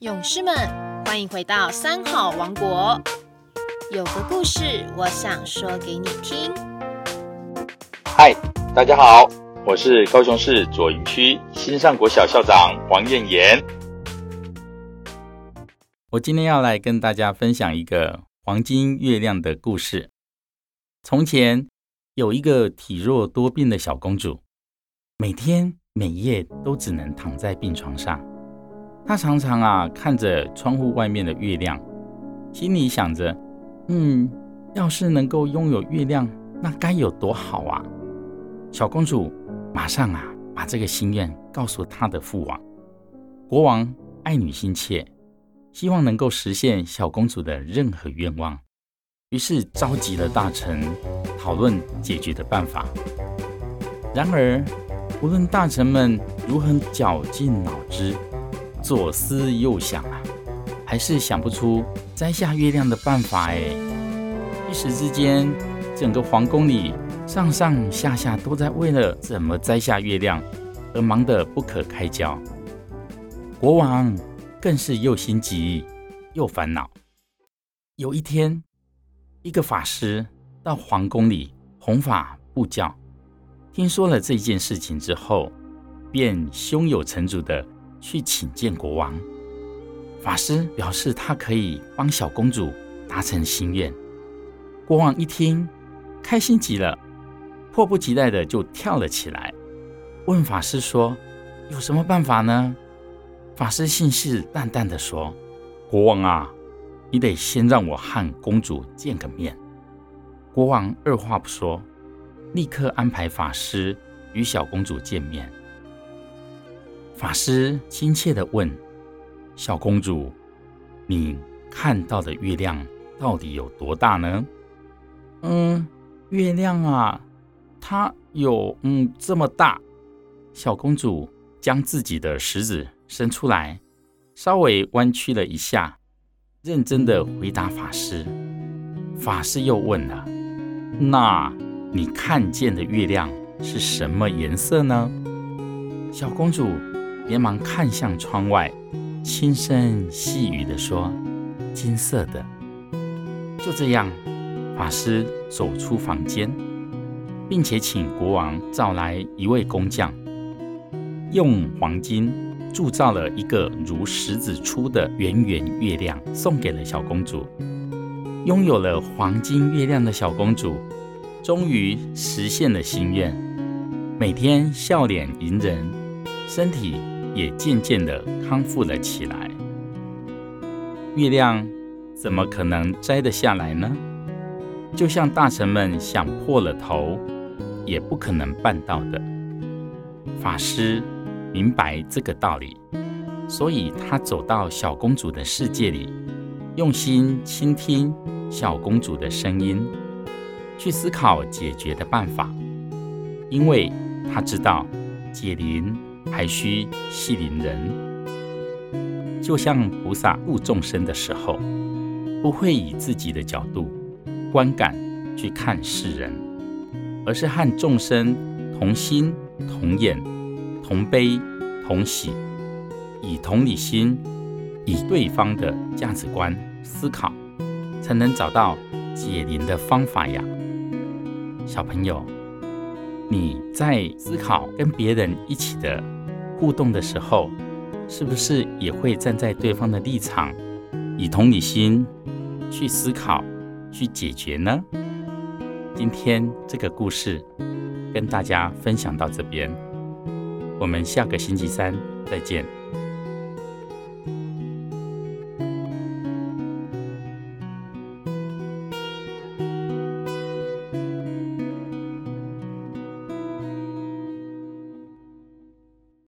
勇士们，欢迎回到三好王国。有个故事，我想说给你听。嗨，大家好，我是高雄市左营区新上国小校长黄燕妍。我今天要来跟大家分享一个黄金月亮的故事。从前有一个体弱多病的小公主，每天每夜都只能躺在病床上。她常常啊看着窗户外面的月亮，心里想着：嗯，要是能够拥有月亮，那该有多好啊！小公主马上啊把这个心愿告诉她的父王。国王爱女心切，希望能够实现小公主的任何愿望。于是召集了大臣，讨论解决的办法。然而，无论大臣们如何绞尽脑汁，左思右想啊，还是想不出摘下月亮的办法。哎，一时之间，整个皇宫里上上下下都在为了怎么摘下月亮而忙得不可开交。国王更是又心急又烦恼。有一天，一个法师到皇宫里弘法布教，听说了这件事情之后，便胸有成竹的去请见国王。法师表示他可以帮小公主达成心愿。国王一听，开心极了，迫不及待的就跳了起来，问法师说：“有什么办法呢？”法师信誓旦旦的说：“国王啊！”你得先让我和公主见个面。国王二话不说，立刻安排法师与小公主见面。法师亲切地问：“小公主，你看到的月亮到底有多大呢？”“嗯，月亮啊，它有嗯这么大。”小公主将自己的食指伸出来，稍微弯曲了一下。认真的回答法师，法师又问了：“那你看见的月亮是什么颜色呢？”小公主连忙看向窗外，轻声细语的说：“金色的。”就这样，法师走出房间，并且请国王召来一位工匠，用黄金。铸造了一个如石子粗的圆圆月亮，送给了小公主。拥有了黄金月亮的小公主，终于实现了心愿，每天笑脸迎人，身体也渐渐的康复了起来。月亮怎么可能摘得下来呢？就像大臣们想破了头，也不可能办到的。法师。明白这个道理，所以他走到小公主的世界里，用心倾听小公主的声音，去思考解决的办法。因为他知道解铃还需系铃人，就像菩萨度众生的时候，不会以自己的角度观感去看世人，而是和众生同心同眼。同悲同喜，以同理心，以对方的价值观思考，才能找到解铃的方法呀。小朋友，你在思考跟别人一起的互动的时候，是不是也会站在对方的立场，以同理心去思考、去解决呢？今天这个故事跟大家分享到这边。我们下个星期三再见。